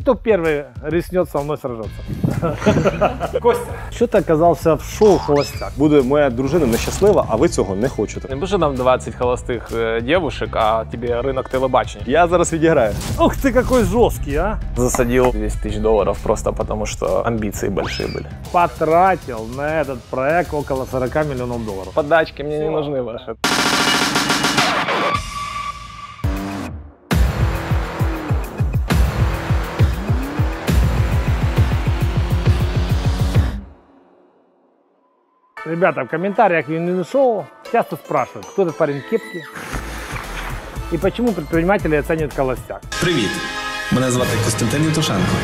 Кто первый рискнет со мной сражаться? Костя, что ты оказался в шоу «Холостяк»? Буде моя дружина нещаслива, а ви цього не хочете. Не буде нам 20 холостых э, девушек, а тебе рынок телебачення. Я зараз відіграю. Ух ты, какой жесткий, а! Засадил 200 тысяч долларов просто потому, что амбиции большие были. Потратил на этот проект около 40 миллионов долларов. Подачки мне не нужны ваши. Ребята, в комментариях Вин Шоу часто спрашивают, кто этот парень в кепке и почему предприниматели оценивают холостяк. Привіт! Мене звати Костянтин Євтушенко.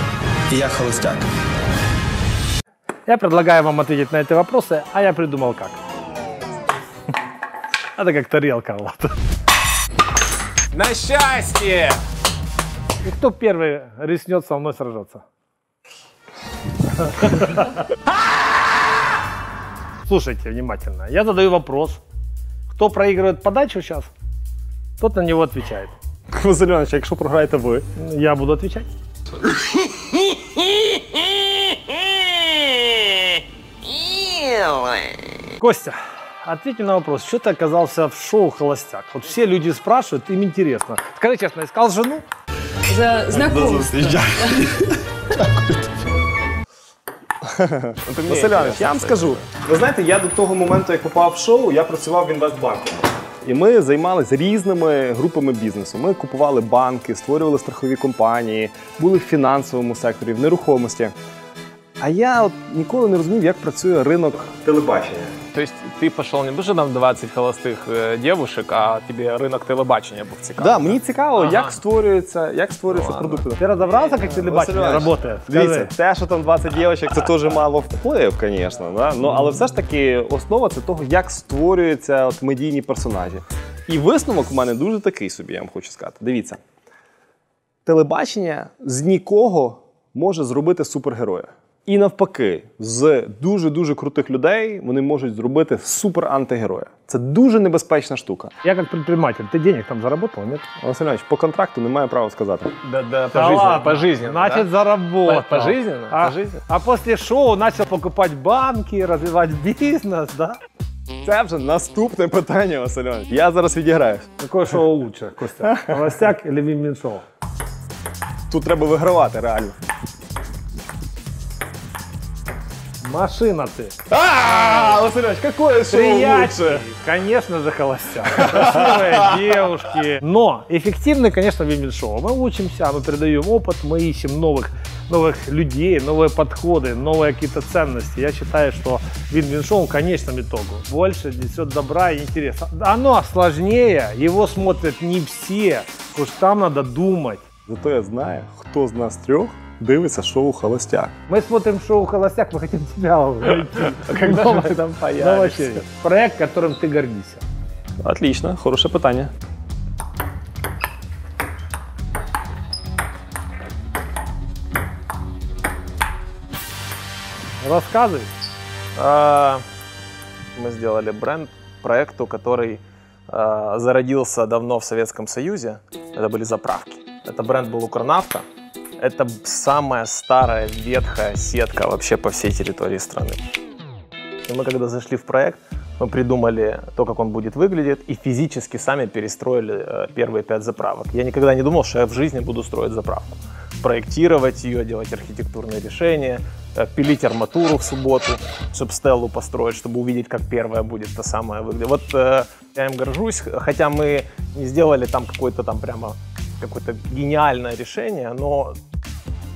І я холостяк. Я предлагаю вам ответить на эти вопросы, а я придумал как. Это как тарелка. Вот. На счастье! И кто первый рискнет со мной сражаться? Слушайте внимательно. Я задаю вопрос. Кто проигрывает подачу сейчас, тот на него отвечает. Василь Іванович, якщо програєте ви, Я буду отвечать. Костя, ответь мне на вопрос. Что ты оказался в шоу «Холостяк»? Вот все люди спрашивают, им интересно. Скажи честно, искал жену? За знакомство. Василь Іванович, я вам скажу. Ви знаєте, я до того моменту, як попав в шоу, я працював в інвестбанку. І ми займалися різними групами бізнесу. Ми купували банки, створювали страхові компанії, були в фінансовому секторі, в нерухомості. А я от ніколи не розумів, як працює ринок телебачення. То есть ты пошел не дуже нам 20 холостых э, девушек, а тебе рынок телебачення був цікавий. Да, мені цікаво, Ага. як створюється, як створюється Ну, ладно. продукт. Ты разобрался, как телебачение Василь Иванович, работает? Дивіться, Скажи. те, що там 20 дівчаток, це теж мало вплив, звісно. Да? Ну, але все ж таки основа це того, як створюються от медійні персонажі. І висновок у мене дуже такий собі, я вам хочу сказати. Дивіться, телебачення з нікого може зробити супергероя. І навпаки, з дуже-дуже крутих людей вони можуть зробити супер-антигероя. Це дуже небезпечна штука. Я как предприниматель, ты денег там заработал, нет? Василь Іванович, по контракту не маю права сказати. Да, да, пожизненно. Пожизненно, Значит, да? заработал. По- пожизненно? А, Пожизненно? а после шоу начал покупать банки, развивать бизнес, да? Це вже наступне питання, Василь Іванович. Я зараз відіграю. Какое шоу лучше, Костя? Холостяк или Вин шоу? Тут треба вигравати реально. Машина ты. А, Василь Іванович, какое шоу Приятель. Конечно же, холостяк. Красивые девушки. Но эффективны, конечно, Вин шоу. Мы учимся, мы передаем опыт, мы ищем новых, новых людей, новые подходы, новые какие-то ценности. Я считаю, что Вин шоу в конечном итогу больше несет добра и интереса. Оно сложнее, его смотрят не все. Уж там надо думать. Зато я знаю, хто з нас трьох дивиться шоу Холостяк. Мы смотрим шоу «Холостяк», мы хотим тебя уже. Когда же ты там появишься? Проект, которым ты гордишься. Отлично, хороше питання. Рассказывай. А, Мы сделали бренд проекту, который а, зародился давно в Советском Союзе. Это были заправки. Это бренд был Укрнафта. Это самая старая ветхая сетка вообще по всей территории страны. И мы когда зашли в проект, мы придумали то, как он будет выглядеть, и физически сами перестроили э, первые пять заправок. Я никогда не думал, что я в жизни буду строить заправку. Проектировать ее, делать архитектурные решения, э, пилить арматуру в субботу, чтобы стеллу построить, чтобы увидеть, как первая будет та самая выглядит. Вот э, я им горжусь, хотя мы не сделали там какое-то там прямо какое-то гениальное решение, но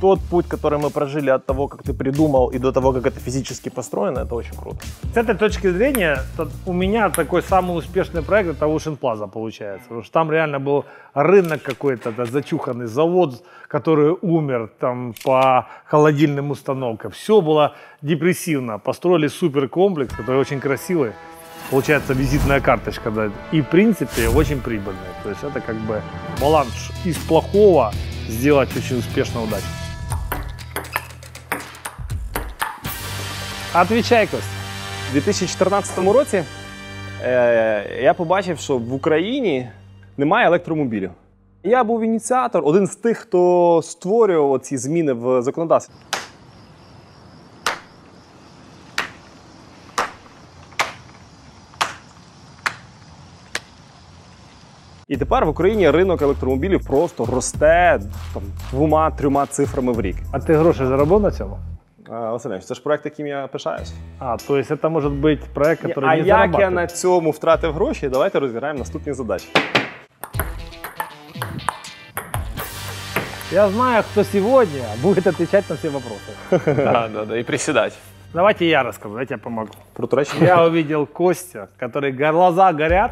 тот путь, который мы прожили от того, как ты придумал, и до того, как это физически построено, это очень круто. С этой точки зрения, у меня такой самый успешный проект это Ocean Plaza получается. Потому что там реально был рынок какой-то, да, зачуханный завод, который умер там по холодильным установкам. Все было депрессивно. Построили суперкомплекс, который очень красивый. Получается визитная карточка, да, и в принципе очень прибыльный. То есть это как бы баланс из плохого сделать очень успешно, удачно. Отвечай, Кость. У 2014 році е, я побачив, що в Україні немає електромобілів. Я був ініціатор, один з тих, хто створював ці зміни в законодавстві. І тепер в Україні ринок електромобілів просто росте там, двома-трьома цифрами в рік. А ты гроши заработал на цьому? А, Василь, це ж проект, яким я пишаюсь. А, то есть это может быть проект, который а не як я зарабатывает. на цьому втратив гроші, давайте розіграємо наступні задачі. Я знаю, кто сегодня будет отвечать на все вопросы. Да, да, да, и приседать. Давайте я расскажу, я тебе помогу. Про Туреччину? Я увидел Костя, который глаза горят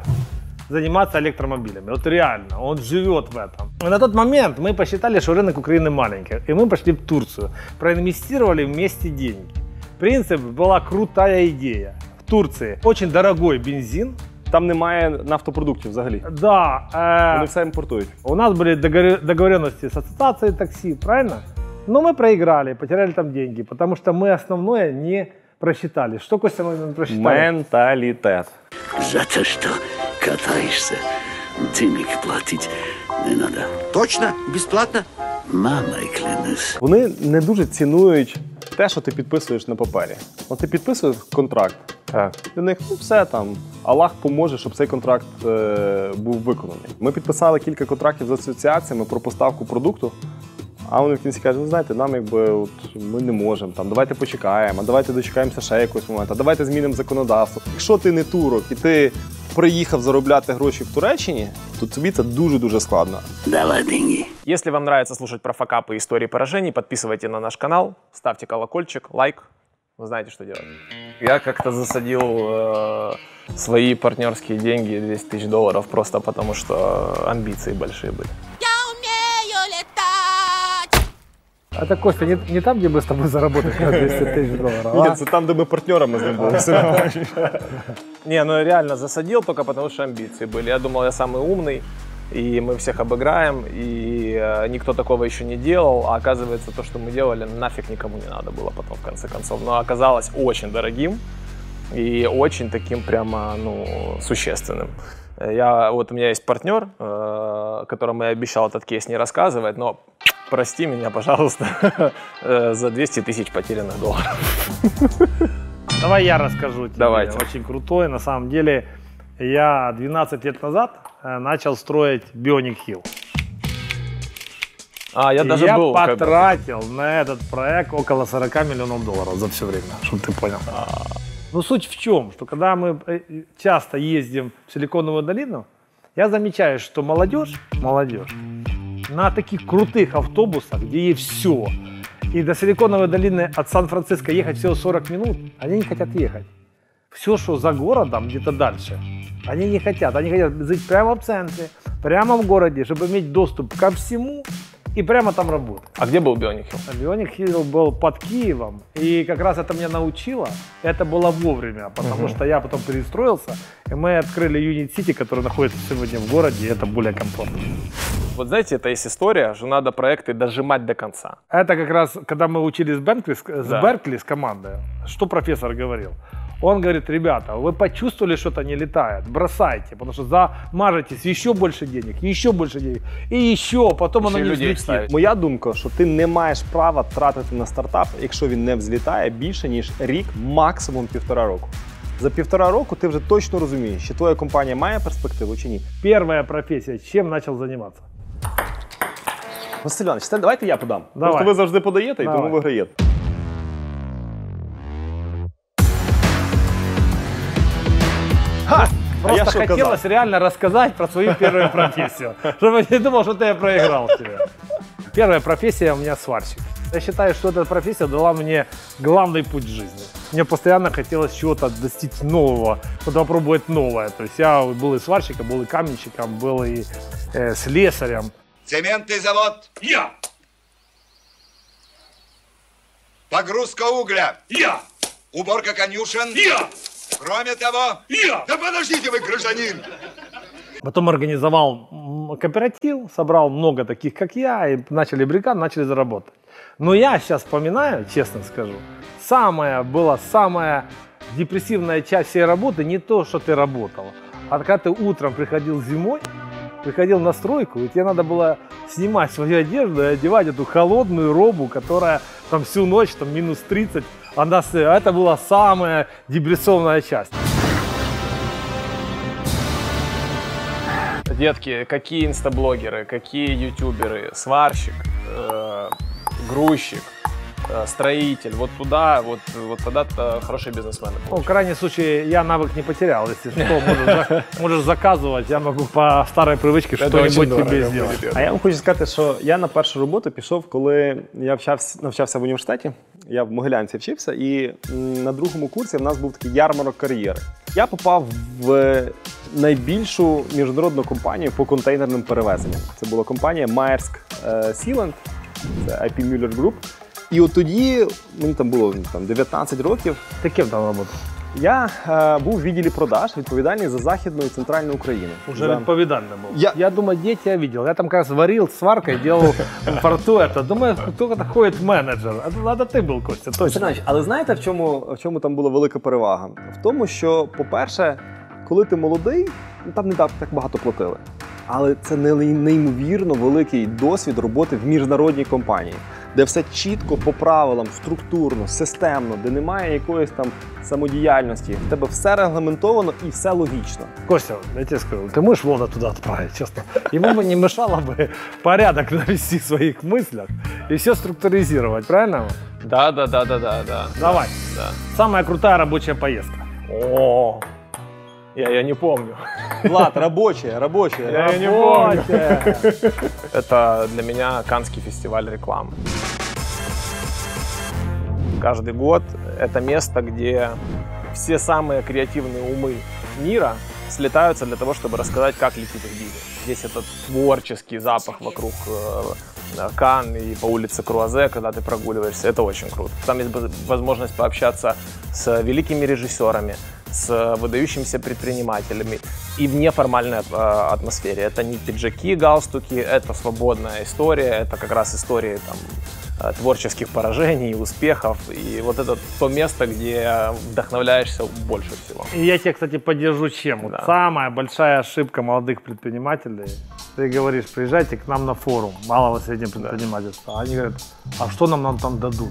заниматься электромобилями. Вот реально, он живет в этом. И на тот момент мы посчитали, что рынок Украины маленький. И мы пошли в Турцию. Проинвестировали вместе деньги. Принцип была крутая идея. В Турции очень дорогой бензин. Там немає нафтопродуктів взагалі. Да, э, Вони все імпортують. у нас были договор- договоренности с ассоциацией такси, правильно? Но мы проиграли, потеряли там деньги, потому что мы основное не просчитали. Что, Костя, мы не просчитали? Менталітет. За то, что катаешься, денег платить не надо. Точно? Бесплатно? Мамой клянусь. Вони не дуже цінують те, що ти підписуєш на папері. От ти підписуєш контракт. Так. Для них ну все там. Аллах поможе, щоб цей контракт е, був виконаний. Ми підписали кілька контрактів з асоціаціями про поставку продукту. А вони в кінці кажуть, ви знаєте, нам якби от ми не можемо. Там давайте почекаємо, а давайте дочекаємося ще якогось моменту, а давайте змінимо законодавство. Якщо ти не турок і ти приїхав заробляти гроші в Туреччині, то тобі це дуже дуже складно. Давай деньги. Если вам нравится слушать про факапы и истории поражений, подписывайте на наш канал, ставьте колокольчик, лайк. Вы знаете, что делать. Я как-то засадил э, свои партнерские деньги, 200 тысяч долларов, просто потому что амбиции большие были. Это, Костя, не, не там, где мы с тобой заработать на 200 тысяч долларов, а? це там, де ми партнерами з ним були. Все. Не, ну реально засадил только потому, что амбиции были. Я думал, я самый умный, и мы всех обыграем, и э, никто такого еще не делал. А оказывается, то, что мы делали, нафиг никому не надо было потом, в конце концов. Но оказалось очень дорогим и очень таким прямо, ну, существенным. Э, Я, вот у меня есть партнер, э, которому я обещал этот кейс не рассказывать, но прости меня, пожалуйста, э, за 200 тысяч потерянных долларов. Давай я расскажу тебе. Давайте. Очень крутой. На самом деле, я 12 лет назад э, начал строить Bionic Hill. А, я даже я был. как бы. потратил на этот проект около 40 миллионов долларов за все время, чтобы ты понял. Ну, суть в чем? Что когда мы э, часто ездим в Силиконовую долину, я замечаю, что молодежь, молодежь, на таких крутых автобусах, где есть все, и до Силиконовой долины от Сан-Франциско ехать всего 40 минут, они не хотят ехать. Все, что за городом, где-то дальше, они не хотят. Они хотят жить прямо в центре, прямо в городе, чтобы иметь доступ ко всему и прямо там работать. А где был Бионик Хилл? Бионик Хилл был под Киевом, и как раз это меня научило. Это было вовремя, потому что я потом перестроился, и мы открыли Юнит Сити, который находится сегодня в городе, и это более комфортно. Вот знаете, это есть история, что надо проекты дожимать до конца. Это как раз, когда мы учились с Беркли, с Да. Беркли, с командой, что профессор говорил? Он говорит, ребята, вы почувствовали, что-то не летает, бросайте, потому что замажетесь еще больше денег, еще больше денег, и еще, потом Еще оно не людей взлетит. Моя думка, що ти не маєш права тратити на стартап, якщо він не взлітає більше ніж рік, максимум півтора року. За півтора року ти вже точно розумієш, чи твоя компанія має перспективу чи ні. Первая профессия, чем начал заниматься? Василь Іванович, це давайте я подам. Давай. Просто ви завжди подаєте і Давай. тому виграєте. Просто я что хотелось реально рассказать про свою первую профессию, чтобы не думал, что я проиграл тебе. Первая профессия у меня сварщик. Я считаю, что эта профессия дала мне главный путь в жизни. Мне постоянно хотелось чего-то достичь нового, что-то попробовать новое. То есть я был и сварщиком, был и каменщиком, был и э, слесарем. Цементный завод. Я. Погрузка угля. Я. Уборка конюшен. Я. Кроме того. Я. Да подождите вы, гражданин. Потом организовал кооператив, собрал много таких, как я, и начали бригад, начали заработать. Но я сейчас вспоминаю, честно скажу, самая была самая депрессивная часть всей работы не то, что ты работал, а когда ты утром приходил зимой приходил на стройку, и тебе надо было снимать свою одежду и одевать эту холодную робу, которая там всю ночь, там минус 30, она, с- а это была самая депрессионная часть. Детки, какие инстаблогеры, какие ютуберы, сварщик, э, грузчик, э, строитель, вот туда, вот, вот тогда-то хорошие бизнесмены. Ну, в крайнем случае, я навык не потерял. Если что, можешь, за- можешь заказывать, я могу по старой привычке что-нибудь тебе сделать. А я вам хочу сказати, що я на першу роботу пішов, коли я вчався, навчався в університеті. Я в Могилянці вчився, і на другому курсі в нас був такий ярмарок кар'єри. Я попав в найбільшу міжнародну компанію по контейнерним перевезенням. Це була компанія Maersk е, Sealand, це IP Müller Group. І от тоді мені там було там, 19 років. Таке там работал? Я е, був в відділі продаж, відповідальний за західну і центральну Україну. Уже За- відповідально был. Я- Я думаю, где тебя видел. Я там как раз варил сваркой, делал в порту это. Думаю, кто это ходит менеджер. А это, это ты был, Костя, точно. Сергійович, але знаєте, в чому, в чому там була велика перевага? В тому, що, по-перше, коли ти молодий, ну там не так, так багато платили. Але це не- неймовірно великий досвід роботи в міжнародній компанії, де все чітко по правилам, структурно, системно, де немає якоїсь там самодіяльності. В тебе все регламентовано і все логічно. Костя, я тебе скажу, ты можешь Вовна туда отправить, честно. Ему бы не мешало бы порядок навести в своих мыслях и все структуризировать, правильно? Да, да, да, да, да, да. Давай. Да. Самая крутая рабочая поездка. О, я, я не помню. Влад, робоче, робоче. Я не помню. Это для меня Канский фестиваль рекламы. Каждый год это место, где все самые креативные умы мира слетаются для того, чтобы рассказать, как летит их бизнес. Здесь этот творческий запах вокруг э, Кан и по улице Круазе, когда ты прогуливаешься, это очень круто. Там есть возможность пообщаться с великими режиссерами, с выдающимися предпринимателями и в неформальной э, атмосфере. Это не пиджаки, галстуки, это свободная история, это как раз истории там, э, творческих поражений, успехов. И вот это то место, где вдохновляешься больше всего. И я тебя, кстати, поддержу чем. Вот Да. Самая большая ошибка молодых предпринимателей. Ты говоришь, приезжайте к нам на форум малого и среднего предпринимательства. Они говорят, а что нам, нам там дадут?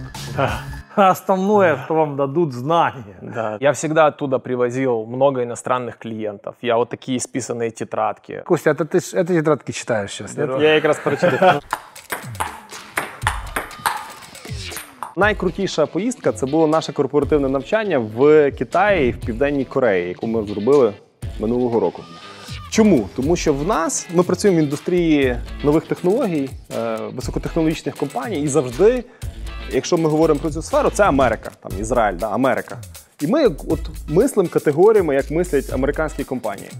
А Основное, что вам дадут, знания. Да. Я всегда оттуда привозил много иностранных клиентов. Я вот такие списанные тетрадки. Костя, это ты ж- это тетрадки читаешь сейчас, нет? Я якраз перечитав. Найкрутіша поїздка це було наше корпоративне навчання в Китаї і в Південній Кореї, яку ми зробили минулого року. Чому? Тому що в нас ми працюємо в індустрії нових технологій, е, високотехнологічних компаній, і завжди, якщо ми говоримо про цю сферу, це Америка, там Ізраїль, да, Америка. І ми от мислимо категоріями, як мислять американські компанії.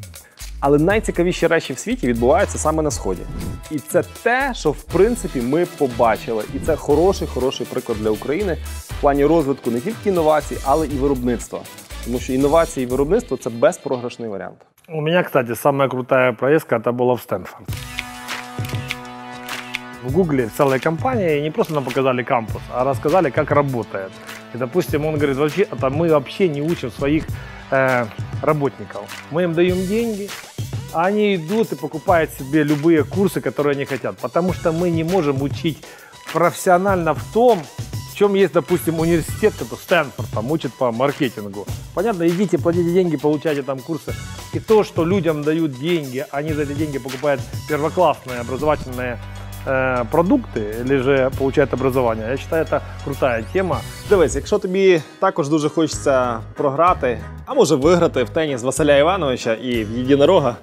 Але найцікавіші речі в світі відбуваються саме на сході. І це те, що в принципі ми побачили. І це хороший, хороший приклад для України в плані розвитку не тільки інновацій, але і виробництва. Тому що інновації і виробництво це безпрограшний варіант. У меня, кстати, самая крутая поездка это была в Стэнфорд. В Гугле целая компания, и не просто нам показали кампус, а рассказали, как работает. И, допустим, он говорит, вообще, это мы вообще не учим своих э, работников. Мы им даем деньги, а они идут и покупают себе любые курсы, которые они хотят. Потому что мы не можем учить профессионально в том, в чем есть, допустим, университет, который Стэнфорд там учит по маркетингу. Понятно, идите, платите деньги, получайте там курсы. И то, что людям дают деньги, они за эти деньги покупают первоклассные образовательные э, продукты или же получают образование. Я считаю, это крутая тема. Дивись, якщо тобі також дуже хочеться програти, а може виграти в теніс Василя Івановича і в єдинорога,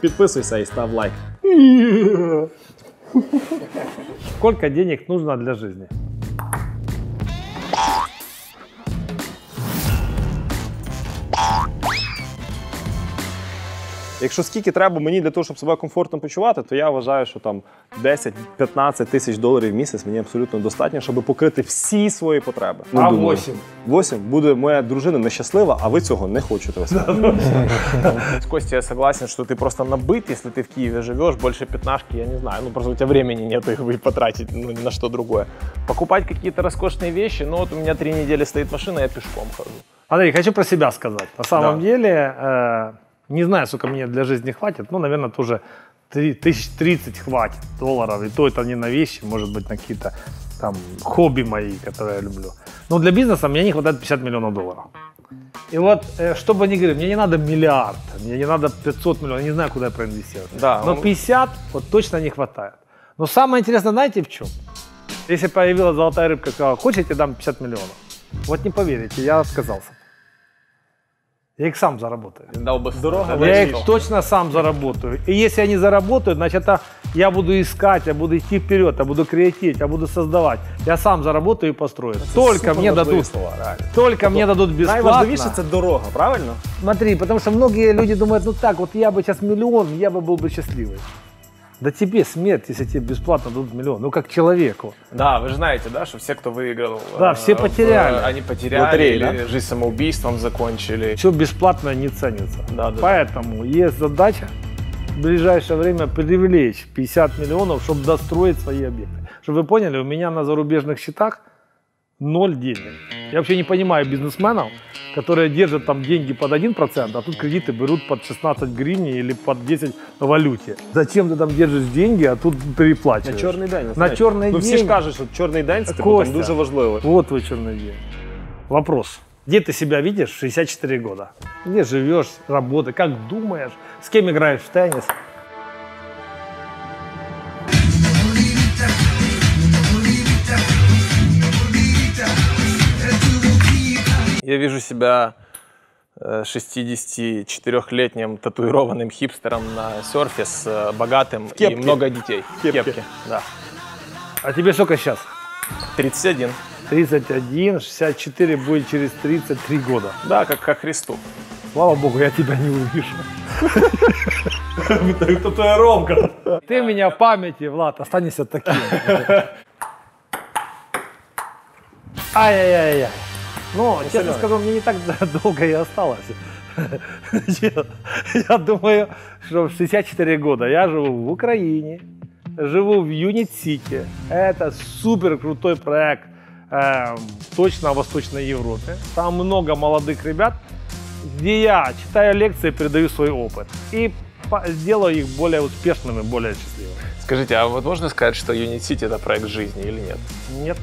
підписуйся і став лайк. Сколько денег нужно для жизни? Якщо скільки треба мені для того, щоб себе комфортно почувати, то я вважаю, що там 10-15 тисяч доларів в місяць мені абсолютно достатньо, щоб покрити всі свої потреби. а думаю. 8? 8 буде моя дружина нещаслива, а ви цього не хочете. Василь. С Костей я согласен, что ты просто набыт, если ты в Киеве живешь, больше пятнашки, я не знаю, ну просто у тебя времени нет их вы потратить ну, ни на что другое. Покупать какие-то роскошные вещи, ну вот у меня три недели стоит машина, я пешком хожу. Андрей, хочу про себя сказать. На самом деле, э, Не знаю, сколько мне для жизни хватит, но, наверное, тоже три- тысяч тридцать хватит долларов. И то это не на вещи, может быть, на какие-то там хобби мои, которые я люблю. Но для бизнеса мне не хватает 50 миллионов долларов. И вот, э, что бы ни говорили, мне не надо миллиард, мне не надо 500 миллионов, я не знаю, куда я проинвестировать. Да, Но он- 50 вот точно не хватает. Но самое интересное, знаете в чем? Если появилась золотая рыбка, сказала, хочете, дам 50 миллионов. Вот не поверите, я отказался. Я их сам заработаю. Дал бы Дорога Я их точно сам заработаю. И если они заработают, значит, это я буду искать, я буду идти вперед, я буду креативить, я буду создавать. Я сам заработаю и построю. Только мне дадут, слова, реально. только мне дадут бесплатно. Найважливіше це дорога, правильно? Смотри, потому что многие люди думают, ну так, вот я бы сейчас миллион, я бы был бы счастливый. Да тебе смерть, если тебе бесплатно дадут миллион. Ну как человеку. Да, вы же знаете, да, что все, кто выиграл, Да, э, все в- потеряли. они потеряли, Лотереи, или жизнь самоубийством закончили. Все бесплатно не ценится. Да, да, Поэтому есть задача в ближайшее время привлечь 50 миллионов, чтобы достроить свои объекты. Чтобы вы поняли, у меня на зарубежных счетах ноль денег. Я вообще не понимаю бизнесменов, которые держат там деньги под 1%, а тут кредиты берут под 16 гривен или под 10 в валюте. Зачем ты там держишь деньги, а тут На переплачиваешь? чорний день. На знаєш. чорний ну, всі ж день. кажуть, що чорний день це типу, Костя. там дуже важливо. Вот твой черный день. Вопрос. Где ты себя видишь в 64 года? Где живешь, работаешь, как думаешь, с кем играешь в теннис? Я вижу себя э, 64-летним татуированным хипстером на серфе с э, богатым и много детей. В кепке. да. А тебе сколько сейчас? 31. 31, 64 будет через 33 года. Да, как ко Христу. Слава богу, я тебя не увижу. Татуировка. Ты меня в памяти, Влад, останешься таким. Ай-яй-яй-яй. Ну, честно скажу, мне не так долго и осталось. Я думаю, что в 64 года я живу в Украине, живу в Юнит-Сити. Это супер крутой проект э, точно в Восточной Европе. Там много молодых ребят, где я читаю лекции, передаю свой опыт и сделаю их более успешными, более счастливыми. Скажите, а вот можно сказать, что Unity City это проект жизни или нет? Нет,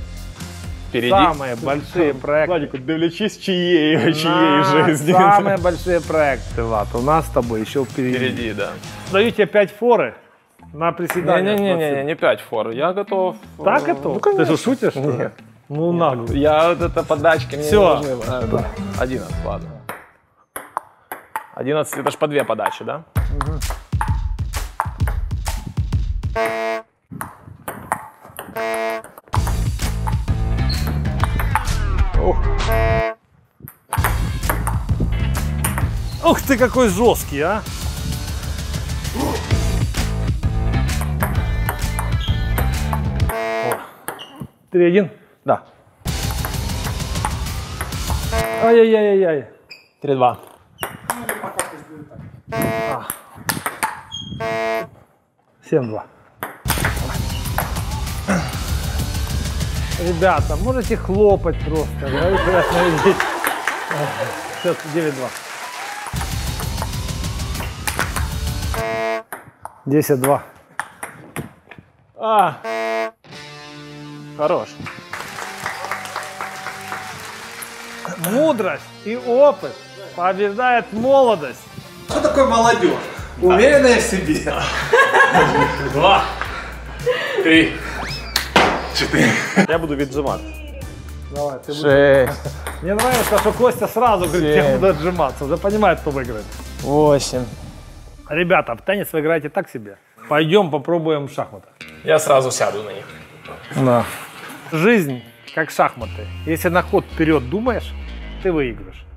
Впереди? самые большие проекты. Владіку, дивлячись, чиєї, чиєї На жизни. Самые большие проекты, Влад, у нас с тобой еще впереди. Впереди, да. Даю тебе 5 форы на приседания. Не-не-не, не 5 фор. Я готов. э, Так это? Ну, Ты конечно. что, шутишь? что ли? Ну, нагло. Я вот это подачки мне Всё. не нужны. А, да. 11, ладно. 11 это ж по две подачи, да? Ух ты, какой жесткий, а! Три один. Да. Ай-яй-яй-яй. 3-2. Семь два. Ребята, можете хлопать просто. да. Сейчас 9-2. 10-2. А. Хорош. Мудрость и опыт побеждает молодость. Что такое молодежь? Уверенная в себе. Два. Три. Четыре. Я буду віджимати. Давай, ты будешь- Шесть. Мне нравится, что Костя сразу говорит, я буду отжиматься. Уже понимает, кто выиграет. Восемь. Ребята, в теннис вы играете так себе. Пойдем попробуем в шахматы. Я сразу сяду на них. Да. Жизнь как шахматы. Если на ход вперед думаешь, ты выиграешь.